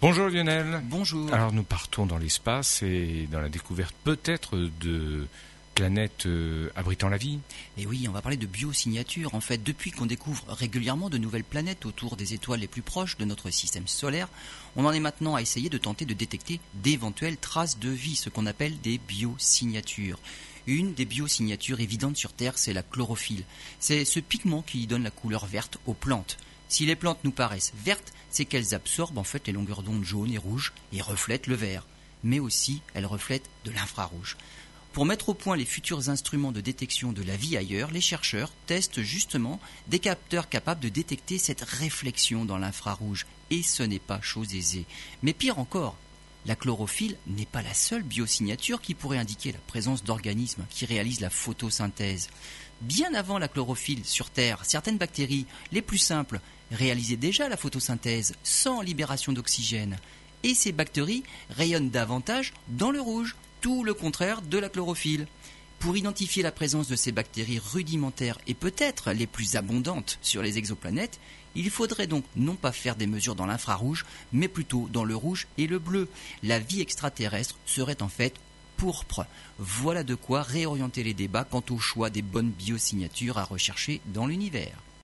Bonjour Lionel. Bonjour. Alors nous partons dans l'espace et dans la découverte peut-être de planètes euh, abritant la vie. Et oui, on va parler de biosignature. En fait, depuis qu'on découvre régulièrement de nouvelles planètes autour des étoiles les plus proches de notre système solaire, on en est maintenant à essayer de tenter de détecter d'éventuelles traces de vie, ce qu'on appelle des biosignatures. Une des biosignatures évidentes sur Terre, c'est la chlorophylle. C'est ce pigment qui donne la couleur verte aux plantes. Si les plantes nous paraissent vertes, c'est qu'elles absorbent en fait les longueurs d'onde jaunes et rouges et reflètent le vert. Mais aussi, elles reflètent de l'infrarouge. Pour mettre au point les futurs instruments de détection de la vie ailleurs, les chercheurs testent justement des capteurs capables de détecter cette réflexion dans l'infrarouge. Et ce n'est pas chose aisée. Mais pire encore, la chlorophylle n'est pas la seule biosignature qui pourrait indiquer la présence d'organismes qui réalisent la photosynthèse. Bien avant la chlorophylle sur Terre, certaines bactéries, les plus simples, réalisaient déjà la photosynthèse sans libération d'oxygène. Et ces bactéries rayonnent davantage dans le rouge, tout le contraire de la chlorophylle. Pour identifier la présence de ces bactéries rudimentaires et peut-être les plus abondantes sur les exoplanètes, il faudrait donc non pas faire des mesures dans l'infrarouge, mais plutôt dans le rouge et le bleu. La vie extraterrestre serait en fait pourpre. Voilà de quoi réorienter les débats quant au choix des bonnes biosignatures à rechercher dans l'univers.